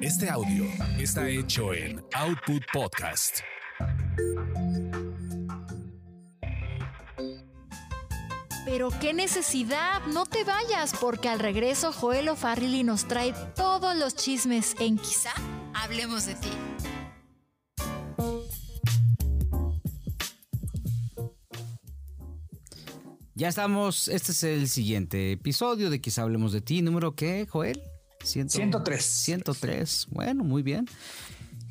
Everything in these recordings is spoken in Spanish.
Este audio está hecho en Output Podcast. Pero qué necesidad, no te vayas, porque al regreso Joel O'Farrilly nos trae todos los chismes en Quizá hablemos de ti. Ya estamos, este es el siguiente episodio de Quizá hablemos de ti, número qué, Joel? 103. 103, bueno, muy bien.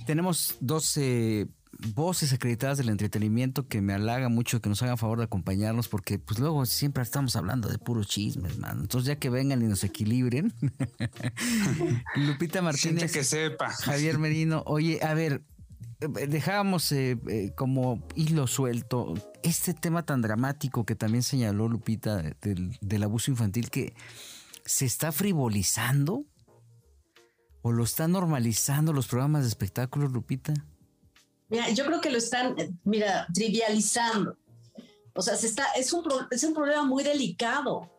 Tenemos 12 voces acreditadas del entretenimiento que me halaga mucho que nos hagan favor de acompañarnos porque pues luego siempre estamos hablando de puros chismes, man. Entonces ya que vengan y nos equilibren. Lupita Martínez. que sepa. Javier Merino. Oye, a ver, dejábamos eh, eh, como hilo suelto este tema tan dramático que también señaló Lupita del, del abuso infantil que se está frivolizando o lo están normalizando los programas de espectáculos, Lupita. Mira, yo creo que lo están, mira, trivializando. O sea, es, un, es un problema muy delicado.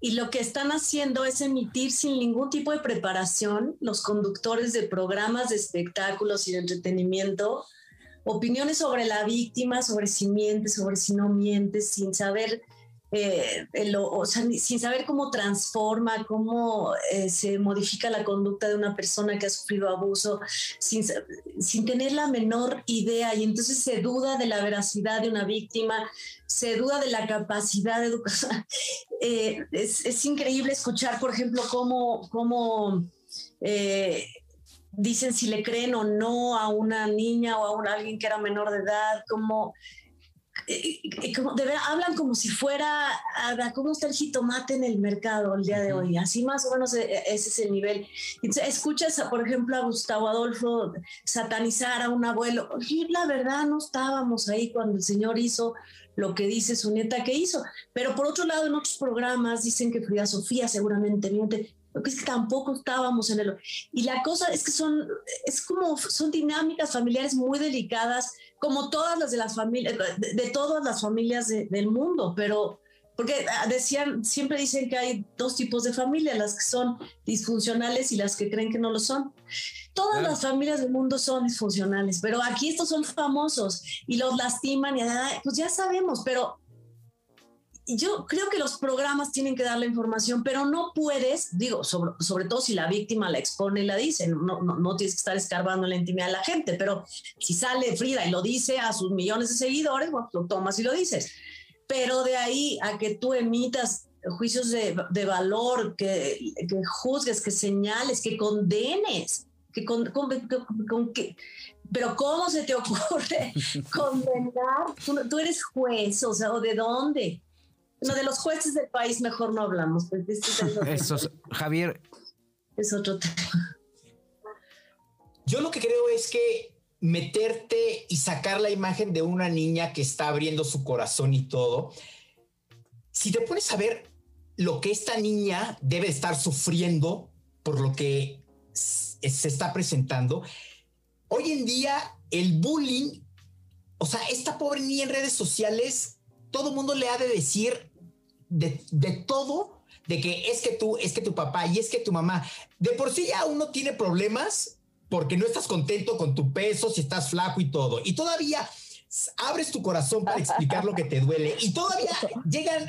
Y lo que están haciendo es emitir sin ningún tipo de preparación los conductores de programas de espectáculos y de entretenimiento opiniones sobre la víctima, sobre si miente, sobre si no miente, sin saber eh, sin saber cómo transforma, cómo eh, se modifica la conducta de una persona que ha sufrido abuso, sin, sin tener la menor idea. Y entonces se duda de la veracidad de una víctima, se duda de la capacidad de educación. Eh, es, es, increíble escuchar, por ejemplo, cómo... cómo dicen si le creen o no a una niña o a alguien que era menor de edad, eh, como de hablan como si fuera, ¿cómo está el jitomate en el mercado el día de hoy? Así más o menos eh, ese es el nivel. escuchas, por ejemplo, a Gustavo Adolfo satanizar a un abuelo. Y la verdad, no estábamos ahí cuando el señor hizo lo que dice su nieta que hizo. Pero por otro lado, en otros programas dicen que Frida Sofía seguramente miente. Lo que es que tampoco estábamos en el... Y la cosa es que son, es como, son dinámicas familiares muy delicadas, como todas las de las familias, de, todas las familias del mundo, pero porque ah, decían, siempre dicen que hay dos tipos de familias, las que son disfuncionales y las que creen que no lo son. Todas las familias del mundo son disfuncionales, pero aquí estos son famosos y los lastiman y pues ya sabemos, pero yo creo que los programas tienen que dar la información, pero no puedes, digo, sobre, sobre todo si la víctima la expone y la dice, no, no, no tienes que estar escarbando la intimidad de la gente, pero si sale Frida y lo dice a sus millones de seguidores, bueno, lo tomas y lo dices. Pero de ahí a que tú emitas juicios de, de valor, que, que, juzgues, que señales, que condenes, que con, con, que, pero ¿cómo se te ocurre condenar? Tú, tú, eres juez, o sea, ¿o de dónde? No, de los jueces del país mejor no hablamos. Pues, Eso, Javier. Es otro tema. Yo lo que creo es que meterte y sacar la imagen de una niña que está abriendo su corazón y todo, si te pones a ver lo que esta niña debe estar sufriendo por lo que se está presentando, hoy en día el bullying, o sea, esta pobre niña en redes sociales, todo el mundo le ha de decir de, todo, de que es que tú, es que tu papá y es que tu mamá, de por sí ya uno tiene problemas porque no estás contento con tu peso, si estás flaco y todo. Y todavía abres tu corazón para explicar lo que te duele y todavía llegan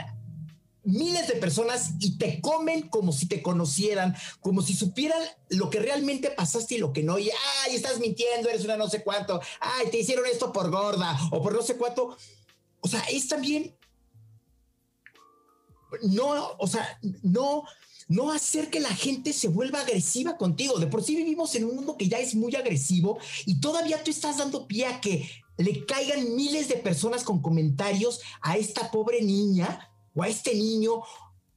miles de personas y te comen como si te conocieran, como si supieran lo que realmente pasaste y lo que no. Y ay, estás mintiendo, eres una no sé cuánto. Ay, te hicieron esto por gorda o por no sé cuánto. O sea, es también no, o sea, no, no hacer que la gente se vuelva agresiva contigo. De por sí vivimos en un mundo que ya es muy agresivo y todavía tú estás dando pie a que le caigan miles de personas con comentarios a esta pobre niña o a este niño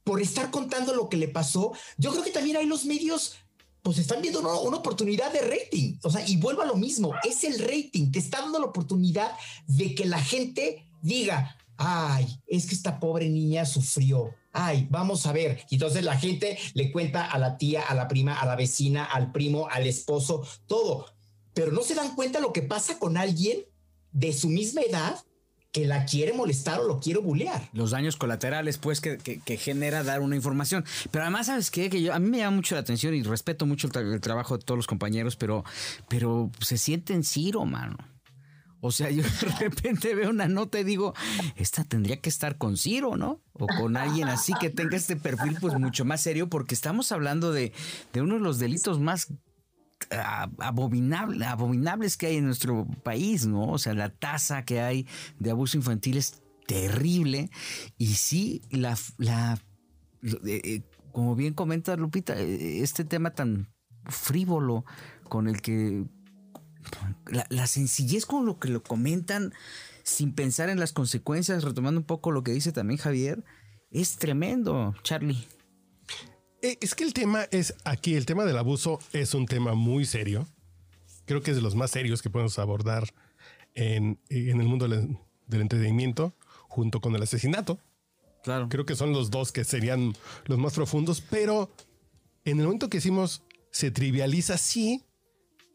por estar contando lo que le pasó. Yo creo que también hay los medios pues están viendo una, una, oportunidad de rating. O sea, y vuelvo a lo mismo, es el rating, te está dando la oportunidad de que la gente diga, ay, es que esta pobre niña sufrió. Ay, vamos a ver. Y entonces la gente le cuenta a la tía, a la prima, a la vecina, al primo, al esposo, todo. Pero no se dan cuenta lo que pasa con alguien de su misma edad que la quiere molestar o lo quiere bulear. Los daños colaterales, pues, que, genera dar una información. Pero además, ¿sabes qué? Que yo, a mí me llama mucho la atención y respeto mucho el, trabajo de todos los compañeros, pero, pero se sienten Ciro, mano. O sea, yo de repente veo una nota y digo, esta tendría que estar con Ciro, ¿no? O con alguien así que tenga este perfil pues mucho más serio, porque estamos hablando de, de uno de los delitos más abominable, abominables que hay en nuestro país, ¿no? O sea, la tasa que hay de abuso infantil es terrible. Y sí, la, la eh, eh, como bien comenta Lupita, eh, este tema tan frívolo con el que la, sencillez con lo que lo comentan sin pensar en las consecuencias, retomando un poco lo que dice también Javier, es tremendo, Charlie. Eh, es que el tema es aquí, el tema del abuso es un tema muy serio. Creo que es de los más serios que podemos abordar en, el mundo del, entretenimiento, junto con el asesinato. Claro. Creo que son los dos que serían los más profundos, pero en el momento que decimos se trivializa, sí,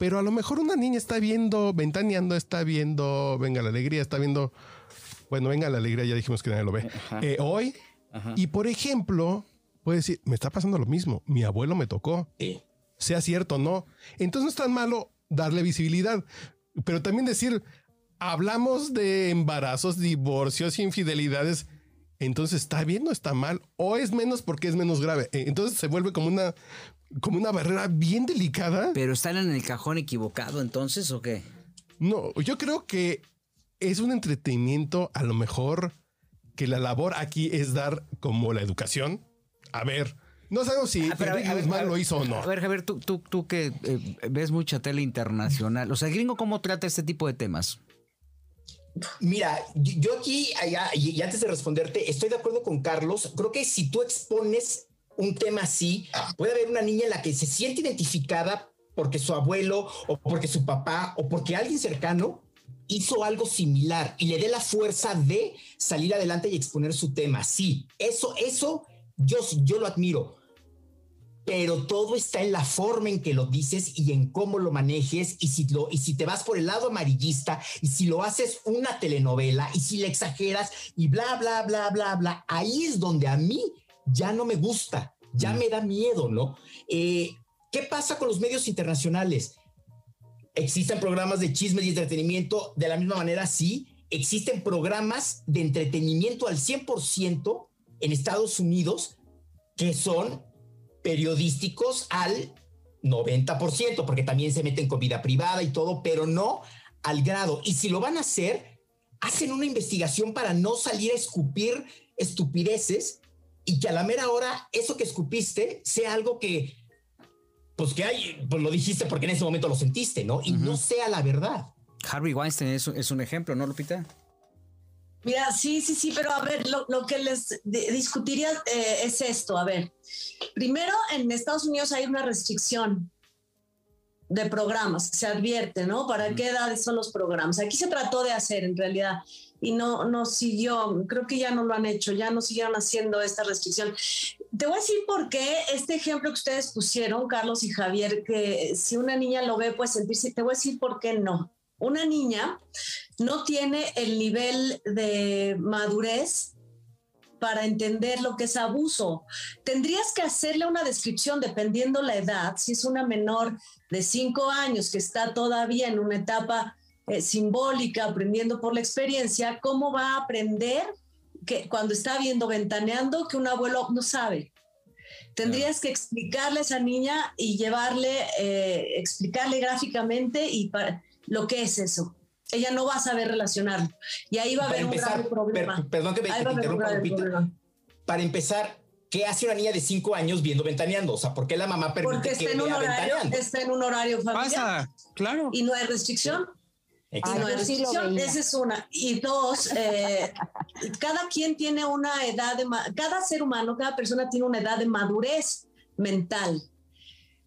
pero a lo mejor una niña está viendo, ventaneando, está viendo, venga la alegría, está viendo, bueno, venga la alegría, ya dijimos que nadie lo ve, eh, hoy. Y por ejemplo, puede decir, me está pasando lo mismo, mi abuelo me tocó. Sea cierto o no. Entonces no es tan malo darle visibilidad, pero también decir, hablamos de embarazos, divorcios, infidelidades. Entonces, ¿está bien o está mal? ¿O es menos porque es menos grave? E, entonces se vuelve como una, como una barrera bien delicada. ¿Pero están en el cajón equivocado entonces o qué? No, yo creo que es un entretenimiento a lo mejor que la labor aquí es dar como la educación, a ver, no sabemos si ah, lo hizo o no. A ver, Javier, tú, tú, tú que eh, ves mucha tele internacional, o sea, gringo, ¿cómo trata este tipo de temas? Mira, yo aquí, allá, y antes de responderte, estoy de acuerdo con Carlos. Creo que si tú expones un tema así, puede haber una niña en la que se siente identificada porque su abuelo o porque su papá o porque alguien cercano hizo algo similar y le dé la fuerza de salir adelante y exponer su tema. Sí, eso, eso yo, yo lo admiro, pero todo está en la forma en que lo dices y en cómo lo manejes y si, lo, y si te vas por el lado amarillista y si lo haces una telenovela y si le exageras y bla, bla, bla, bla, bla, ahí es donde a mí ya no me gusta, ya mm. me da miedo, ¿no? Eh, ¿Qué pasa con los medios internacionales? ¿Existen programas de chismes y entretenimiento de la misma manera? Sí. ¿Existen programas de entretenimiento al 100%? en Estados Unidos que son periodísticos al 90%, porque también se meten con vida privada y todo, pero no al grado. Y si lo van a hacer, hacen una investigación para no salir a escupir estupideces y que a la mera hora eso que escupiste sea algo que, pues que hay, pues lo dijiste porque en ese momento lo sentiste, ¿no? Y no sea la verdad. Harvey Weinstein es, es un ejemplo, ¿no, Lupita? Mira, sí, sí, sí, pero a ver, lo, que les discutiría eh, es esto. A ver, primero en Estados Unidos hay una restricción de programas, se advierte, ¿no? ¿Para qué edades son los programas? Aquí se trató de hacer en realidad y no, no siguió, creo que ya no lo han hecho, ya no siguieron haciendo esta restricción. Te voy a decir por qué este ejemplo que ustedes pusieron, Carlos y Javier, que si una niña lo ve, pues sentirse, te voy a decir por qué no. Una niña no tiene el nivel de madurez para entender lo que es abuso. Tendrías que hacerle una descripción dependiendo la edad, si es una menor de cinco años que está todavía en una etapa eh, simbólica, aprendiendo por la experiencia, ¿cómo va a aprender que cuando está viendo ventaneando que un abuelo no sabe? Tendrías que explicarle a esa niña y llevarle, eh, explicarle gráficamente y para, lo que es eso ella no va a saber relacionarlo. Y ahí va a haber un grave problema. perdón que me, interrumpa, Para empezar, ¿qué hace una niña de cinco años viendo ventaneando? O sea, ¿por qué la mamá permite Porque está, en un horario, está en un horario familiar. claro. Y no hay restricción. Y no esa es una. Y dos, eh, cada quien tiene una edad de, cada ser humano, cada persona tiene una edad de madurez mental.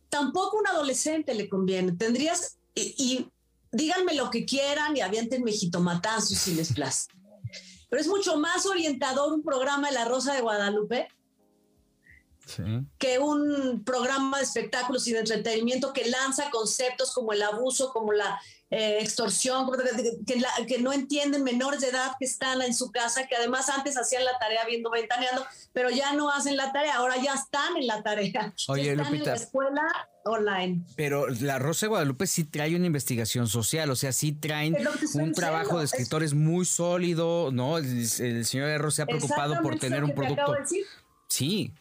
Tampoco un adolescente le conviene. Tendrías, y díganme lo que quieran y avientenme jitomatazos si les place. Pero es mucho más orientador un programa de La Rosa de Guadalupe que un programa de espectáculos y de entretenimiento que lanza conceptos como el abuso, como la eh, extorsión, que, no entienden menores de edad que están en su casa, que además antes hacían la tarea viendo ventaneando, pero ya no hacen la tarea, ahora ya están en la tarea. Oye, están Lupita, en la escuela online. Pero la Rosa de Guadalupe sí trae una investigación social, o sea, sí traen un trabajo de escritores muy sólido, ¿no? El, señor Erro se ha preocupado por tener un producto. Sí,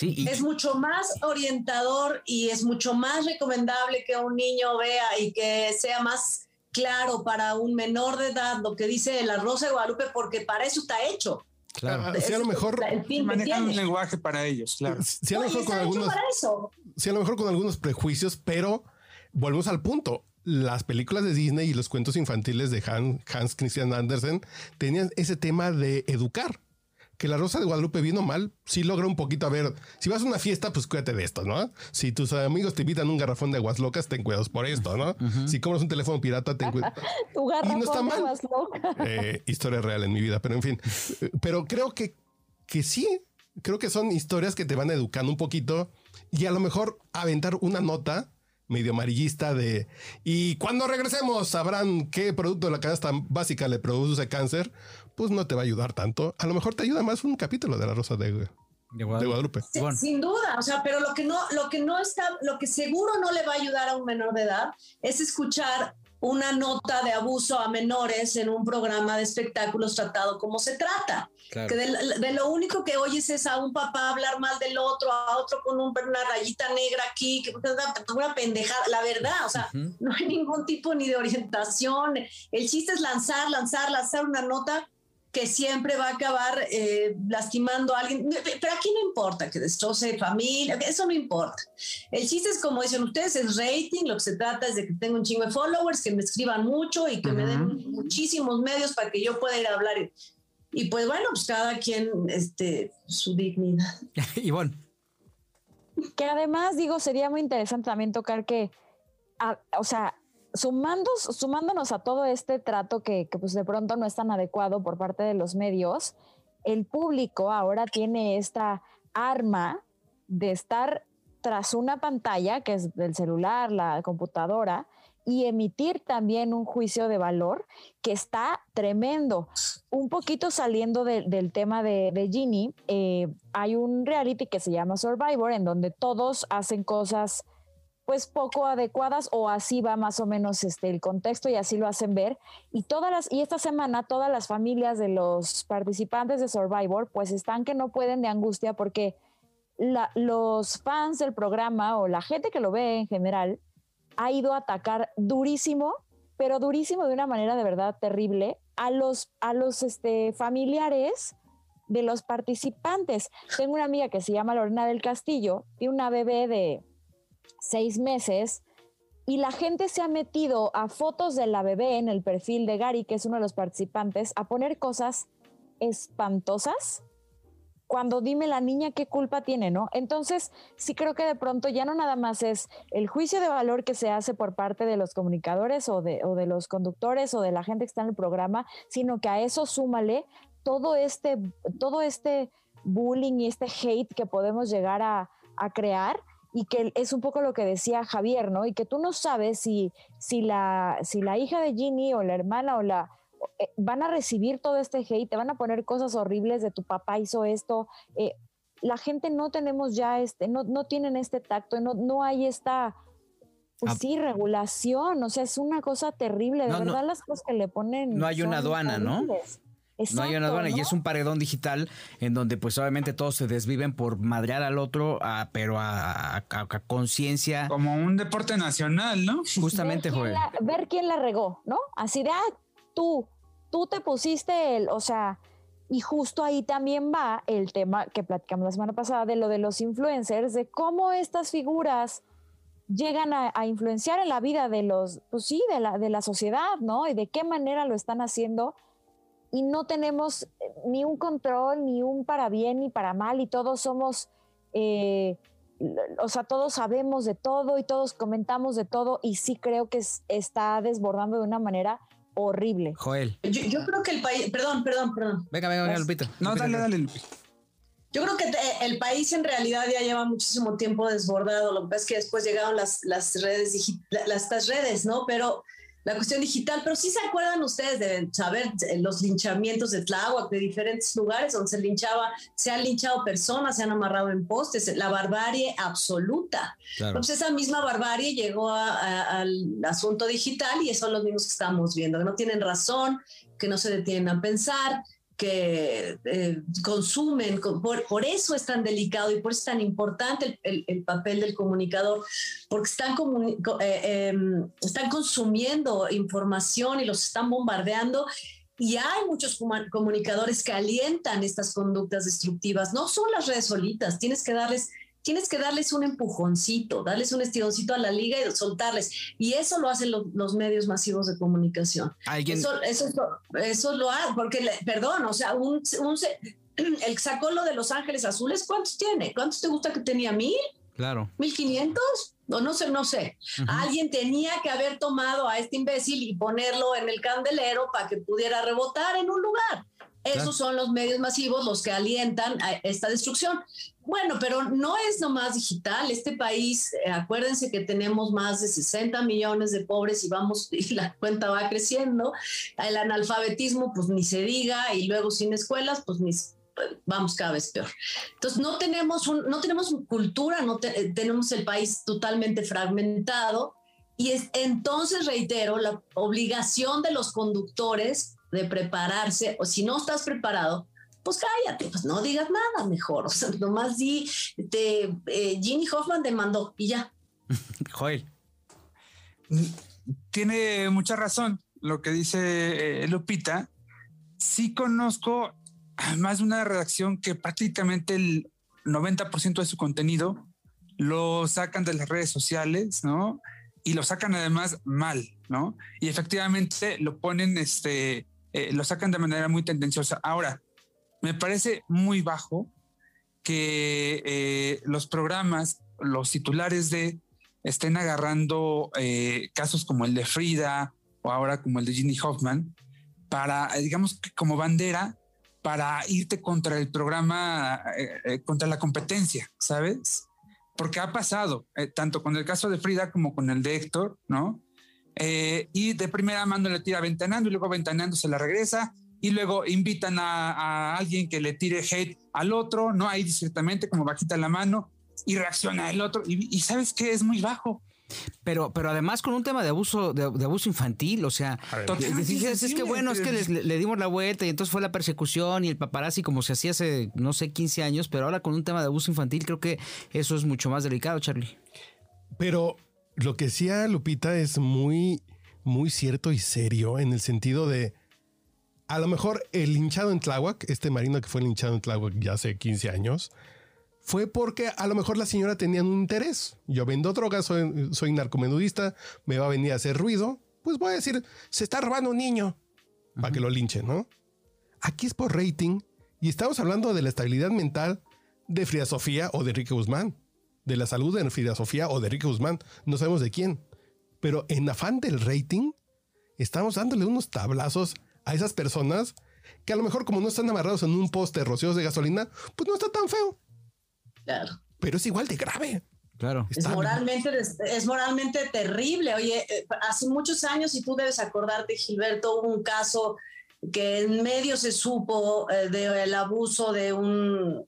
es mucho más orientador y es mucho más recomendable que un niño vea y que sea más claro para un menor de edad lo que dice la Rosa de Guadalupe, porque para eso está hecho. Claro. Si a lo mejor manejan un lenguaje para ellos, claro. Si a lo mejor con algunos, a lo mejor con algunos prejuicios, pero volvemos al punto. Las películas de Disney y los cuentos infantiles de Hans Christian Andersen tenían ese tema de educar que la Rosa de Guadalupe vino mal, sí logra un poquito a ver. Si vas a una fiesta, pues cuídate de esto, ¿no? Si tus amigos te invitan un garrafón de aguas locas, ten cuidados por esto, ¿no? Si compras un teléfono pirata, ten cuidado. tu garrafón no de aguas locas. Eh, historia real en mi vida, pero en fin. Pero creo que, que sí, creo que son historias que te van educando un poquito y a lo mejor aventar una nota medio amarillista de y cuando regresemos sabrán qué producto de la canasta básica le produce cáncer, pues no te va a ayudar tanto. A lo mejor te ayuda más un capítulo de la Rosa de, Guadalupe. Sin duda, o sea, pero lo que no, lo que no está, lo que seguro no le va a ayudar a un menor de edad es escuchar una nota de abuso a menores en un programa de espectáculos tratado como se trata. Que de, lo único que oyes es a un papá hablar mal del otro, a otro con una rayita negra aquí, que es una pendejada. La verdad, o sea, no hay ningún tipo ni de orientación. El chiste es lanzar, lanzar, lanzar una nota que siempre va a acabar eh, lastimando a alguien. Pero aquí no importa que destroce familia, eso no importa. El chiste es, como dicen ustedes, es rating, lo que se trata es de que tenga un chingo de followers, que me escriban mucho y que me den muchísimos medios para que yo pueda ir a hablar. Y, pues bueno, pues cada quien este, su dignidad. y bueno. Que además, digo, sería muy interesante también tocar que, o sea, sumándonos a todo este trato que, pues de pronto no es tan adecuado por parte de los medios, el público ahora tiene esta arma de estar tras una pantalla, que es del celular, la computadora, y emitir también un juicio de valor que está tremendo. Un poquito saliendo del tema de, de Ginny, eh, hay un reality que se llama Survivor, en donde todos hacen cosas pues poco adecuadas o así va más o menos este el contexto y así lo hacen ver y todas las y esta semana todas las familias de los participantes de Survivor pues están que no pueden de angustia porque los fans del programa o la gente que lo ve en general ha ido a atacar durísimo pero durísimo de una manera de verdad terrible a los a los este familiares de los participantes. Tengo una amiga que se llama Lorena del Castillo y una bebé de seis meses y la gente se ha metido a fotos de la bebé en el perfil de Gary, que es uno de los participantes, a poner cosas espantosas. Cuando dime la niña qué culpa tiene, ¿no? Entonces, sí creo que de pronto ya no nada más es el juicio de valor que se hace por parte de los comunicadores o de, o de los conductores o de la gente que está en el programa, sino que a eso súmale todo este, todo este bullying y este hate que podemos llegar a, a crear y que es un poco lo que decía Javier, ¿no? Y que tú no sabes si, si, la, si la hija de Ginny o la hermana o la eh, van a recibir todo este hate, te van a poner cosas horribles de tu papá hizo esto. Eh, la gente no tenemos ya este, no, no tienen este tacto, no, no hay esta, pues sí, regulación, o sea, es una cosa terrible, de verdad las cosas que le ponen. No hay una aduana, ¿no? No hay una aduana y es un paredón digital en donde pues obviamente todos se desviven por madrear al otro, pero a, conciencia. Como un deporte nacional, ¿no? Justamente, ver quién, ver quién la regó, ¿no? Así de, ah, tú, tú te pusiste el, o sea, y justo ahí también va el tema que platicamos la semana pasada de lo de los influencers, de cómo estas figuras llegan a, a, influenciar en la vida de los, pues sí, de la, de la sociedad, ¿no? Y de qué manera lo están haciendo y no tenemos eh, ni un control, ni un para bien ni para mal, y todos somos, eh, o sea, todos sabemos de todo y todos comentamos de todo, y sí creo que está desbordando de una manera horrible. Joel. Yo, creo que el país, perdón, perdón, perdón. Venga, venga, venga, Lupita. No, dale, dale, Lupita. Yo creo que te- el país en realidad ya lleva muchísimo tiempo desbordado. Lo que pasa es que después llegaron las, las redes, las, estas redes, ¿no? Pero la cuestión digital, pero sí se acuerdan ustedes de saber los linchamientos de Tláhuac, de diferentes lugares donde se linchaba, se han linchado personas, se han amarrado en postes, la barbarie absoluta. Claro. Pues esa misma barbarie llegó a- a- al asunto digital y son los mismos que estamos viendo, que no tienen razón, que no se detienen a pensar, que eh, consumen. con- Por, por eso es tan delicado y por eso es tan importante el, el- el papel del comunicador, porque están, comuni- co- eh, em, están consumiendo información y los están bombardeando. Y hay muchos comunicadores que alientan estas conductas destructivas. No son las redes solitas, tienes que darles tienes que darles un empujoncito, darles un estironcito a la liga y soltarles. Y eso lo hacen lo- los medios masivos de comunicación. Alguien, Eso, eso, eso lo hace, porque, le- perdón, o sea, un, un el que sacó lo de Los Ángeles Azules, ¿cuántos tiene? ¿Cuántos te gusta que tenía? ¿Mil? claro. ¿Mil quinientos? No, no sé, no sé. Alguien tenía que haber tomado a este imbécil y ponerlo en el candelero para que pudiera rebotar en un lugar. Esos son los medios masivos los que alientan a esta destrucción. Bueno, pero no es nomás digital. Este país, eh, acuérdense que tenemos más de 60 millones de pobres y vamos, y la cuenta va creciendo. El analfabetismo, pues ni se diga, y luego sin escuelas, pues ni, vamos cada vez peor. Entonces no tenemos, un, no tenemos cultura, no te- eh, tenemos el país totalmente fragmentado y es, entonces reitero la obligación de los conductores de prepararse o si no estás preparado, pues cállate, pues no digas nada mejor, o sea, nomás di, te, eh, Ginny Hoffman demandó y ya. Joel. Tiene mucha razón lo que dice eh, Lupita. Sí conozco más de una redacción que prácticamente el 90% de su contenido lo sacan de las redes sociales, ¿no? Y lo sacan además mal, ¿no? Y efectivamente lo ponen, este, eh, lo sacan de manera muy tendenciosa. Ahora, me parece muy bajo que eh, los programas, los titulares de estén agarrando eh, casos como el de Frida o ahora como el de Ginny Hoffman para, digamos, como bandera para irte contra el programa, contra la competencia, ¿sabes? Porque ha pasado, eh, tanto con el caso de Frida como con el de Héctor, ¿no? Eh, y de primera mano le tira ventaneando y luego ventaneando se la regresa y luego invitan a, a alguien que le tire hate al otro, ¿no? Ahí discretamente como bajita la mano y reacciona el otro y, y sabes que es muy bajo. Pero, pero además con un tema de abuso, de, de abuso infantil, o sea, Totalmente dices, es que bueno, es que les- le, le dimos la vuelta y entonces fue la persecución y el paparazzi como se hacía hace, no sé, 15 años, pero ahora con un tema de abuso infantil creo que eso es mucho más delicado, Charlie. Pero lo que decía Lupita es muy, muy cierto y serio en el sentido de a lo mejor el hinchado en Tláhuac, este marino que fue linchado en Tláhuac ya hace 15 años, fue porque a lo mejor la señora tenía un interés. Yo vendo drogas, soy, soy narcomenudista, me va a venir a hacer ruido. Pues voy a decir, se está robando un niño para que lo linchen, ¿no? Aquí es por rating y estamos hablando de la estabilidad mental de Frida Sofía o de Enrique Guzmán, de la salud de Frida Sofía o de Enrique Guzmán, no sabemos de quién. Pero en afán del rating, estamos dándole unos tablazos a esas personas que a lo mejor como no están amarrados en un poste rocíos de gasolina, pues no está tan feo, Claro. pero es igual de grave. Claro. Es moralmente, es moralmente terrible. Oye, eh, hace muchos años, y tú debes acordarte, Gilberto, hubo un caso que en medio se supo eh, del abuso de un,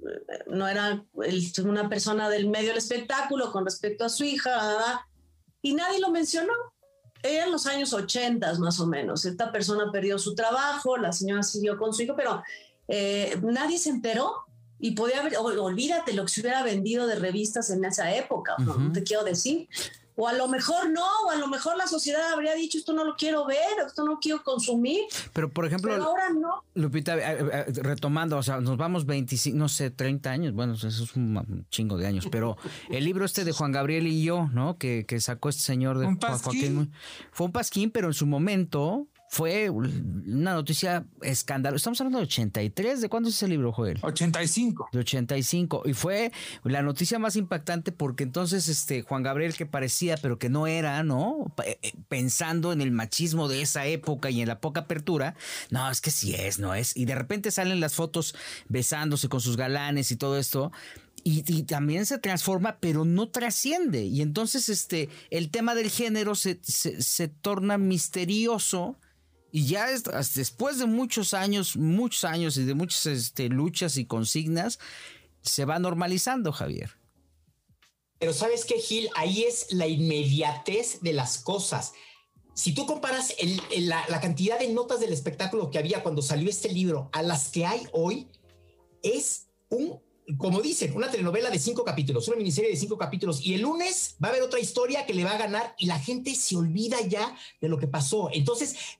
eh, no era el- una persona del medio del espectáculo con respecto a su hija, ¿verdad? y nadie lo mencionó. Eran los años 80 más o menos. Esta persona perdió su trabajo, la señora siguió con su hijo, pero eh, nadie se enteró y podía haber, ol- olvídate lo que se hubiera vendido de revistas en esa época, ¿no? Te quiero decir. O a lo mejor no, o a lo mejor la sociedad habría dicho esto no lo quiero ver, esto no quiero consumir, Pero por ejemplo, pero ahora no. Lupita, eh, eh, retomando, o sea, nos vamos 25, no sé, 30 años, bueno, eso es un chingo de años, pero el libro este de Juan Gabriel y yo, ¿no? Que, que sacó este señor de Un Juan. Joaquín, fue un pasquín, pero en su momento fue una noticia escándalo. Estamos hablando de 83. ¿De cuándo es ese libro, Joel? 85. De 85. Y fue la noticia más impactante porque entonces este Juan Gabriel, que parecía, pero que no era, ¿no? Eh, eh, pensando en el machismo de esa época y en la poca apertura. No, es que sí es, no es. Y de repente salen las fotos besándose con sus galanes y todo esto. Y, también se transforma, pero no trasciende. Y entonces este, el tema del género se, se torna misterioso y ya después de muchos años, muchos años y de muchas este, luchas y consignas, se va normalizando, Javier. Pero sabes qué, Gil, ahí es la inmediatez de las cosas. Si tú comparas la, la, cantidad de notas del espectáculo que había cuando salió este libro a las que hay hoy, es un, como dicen, una telenovela de cinco capítulos, una miniserie de cinco capítulos, y el lunes va a haber otra historia que le va a ganar y la gente se olvida ya de lo que pasó. Entonces,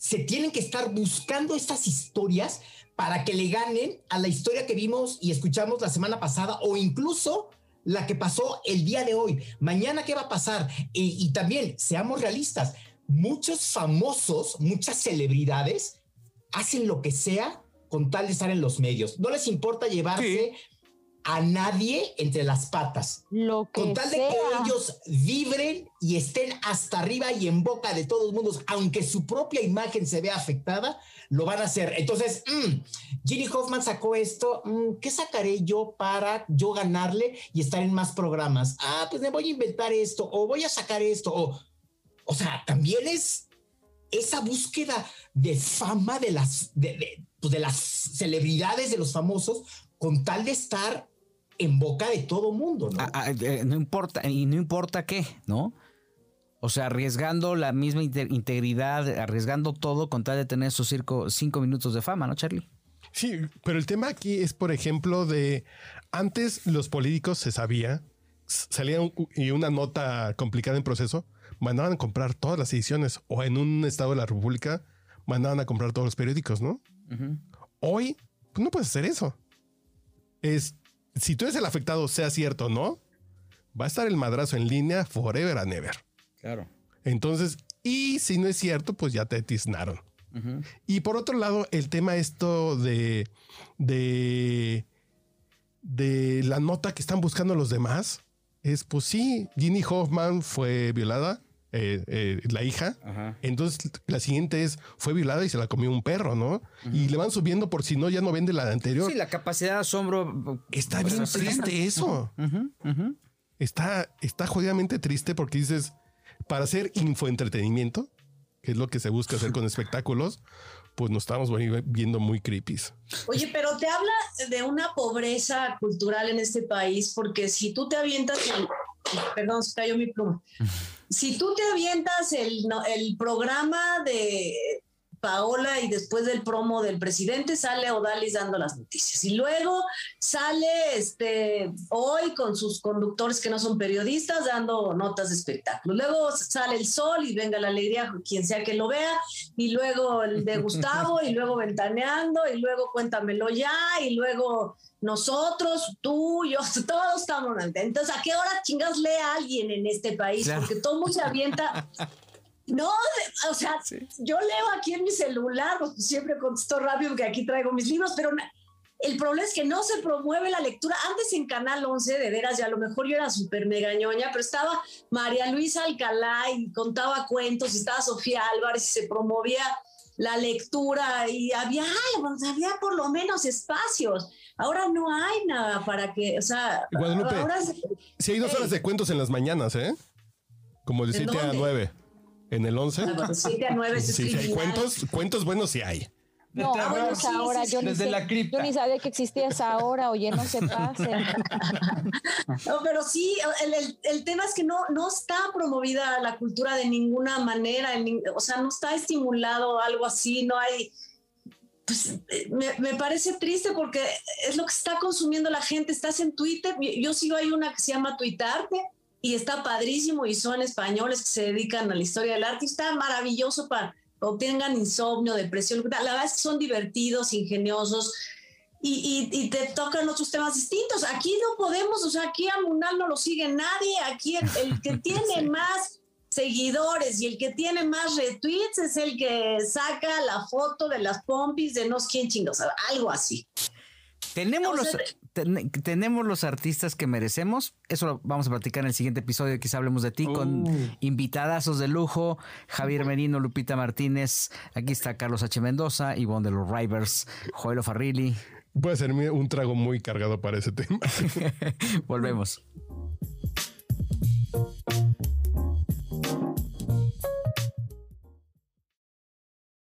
se tienen que estar buscando estas historias para que le ganen a la historia que vimos y escuchamos la semana pasada o incluso la que pasó el día de hoy. Mañana, ¿qué va a pasar? Y, también, seamos realistas, muchos famosos, muchas celebridades hacen lo que sea con tal de estar en los medios. No les importa llevarse a nadie entre las patas. Lo que Con tal de que ellos vibren y estén hasta arriba y en boca de todos los mundos, aunque su propia imagen se vea afectada, lo van a hacer. Entonces, mmm, Ginny Hoffman sacó esto, mm, ¿qué sacaré yo para yo ganarle y estar en más programas? Ah, pues me voy a inventar esto, o voy a sacar esto, o, o sea, también es esa búsqueda de fama de las, de, pues de las celebridades, de los famosos, con tal de estar en boca de todo mundo, ¿no? Ah, ah, no importa, y no importa qué, ¿no? O sea, arriesgando la misma integridad, arriesgando todo con tal de tener esos circo, cinco minutos de fama, ¿no, Charlie? Sí, pero el tema aquí es, por ejemplo, de antes los políticos se sabía, salía y una nota complicada en proceso, mandaban a comprar todas las ediciones o en un estado de la República mandaban a comprar todos los periódicos, ¿no? Hoy pues no puedes hacer eso. Es si tú eres el afectado, sea cierto o no, va a estar el madrazo en línea forever and ever. Claro. Entonces, y si no es cierto, pues ya te tiznaron. Y por otro lado, el tema esto de, de, de la nota que están buscando los demás es, pues sí, Ginny Hoffman fue violada, eh, eh, la hija. Entonces la siguiente es, fue violada y se la comió un perro, ¿no? Y le van subiendo por si no, ya no vende la anterior. Sí, la capacidad de asombro. Está bien triste eso. Está, está jodidamente triste porque dices, para hacer infoentretenimiento, que es lo que se busca hacer con espectáculos, pues nos estamos viendo muy creepy. Oye, pero te habla de una pobreza cultural en este país, porque si tú te avientas, perdón, se cayó mi pluma. Si tú te avientas el, el programa de Paola y después del promo del presidente sale Odalis dando las noticias. Y luego sale este hoy con sus conductores que no son periodistas dando notas de espectáculo. Luego sale el sol y venga la alegría, quien sea que lo vea. Y luego el de Gustavo y luego ventaneando y luego cuéntamelo ya y luego nosotros, tú, yo, todos estamos. Entonces, ¿a qué hora chingas lee a alguien en este país? Porque todo mundo se avienta. No, o sea, yo leo aquí en mi celular, pues siempre contesto rápido porque aquí traigo mis libros, pero el problema es que no se promueve la lectura. Antes en Canal 11, de veras, ya a lo mejor yo era súper megañoña, pero estaba María Luisa Alcalá y contaba cuentos, y estaba Sofía Álvarez y se promovía la lectura y había, había por lo menos espacios. Ahora no hay nada para que, o sea, Guadalupe, ahora sí hay dos horas de cuentos en las mañanas, ¿eh? Como de 7 a 9. En el 11. Ah, de 7 a 9 sí, sí, cuentos, cuentos buenos sí hay. No, bueno, esa hora, yo, ni sé, yo ni sabía que existía esa hora, oye, no se pase. no, pero sí, el, el, el, tema es que no, no está promovida la cultura de ninguna manera, o sea, no está estimulado algo así, no hay, pues me, me, parece triste porque es lo que está consumiendo la gente. Estás en Twitter, yo sigo hay una que se llama Tuitarte y está padrísimo y son españoles que se dedican a la historia del arte y está maravilloso para que obtengan insomnio, depresión. La verdad es que son divertidos, ingeniosos y, y, y, te tocan otros temas distintos. Aquí no podemos, o sea, aquí a Munal no lo sigue nadie, aquí el, el que tiene más seguidores y el que tiene más retweets es el que saca la foto de las pompis de no sé quién chingos, algo así. Tenemos los, ten- tenemos los artistas que merecemos. Eso lo vamos a platicar en el siguiente episodio. Quizá hablemos de ti con Uh. invitadazos de lujo. Javier Merino, Lupita Martínez. Aquí está Carlos H. Mendoza, Ivonne de los Rivers, Joelo Farrilli. Puede ser un trago muy cargado para ese tema. Volvemos.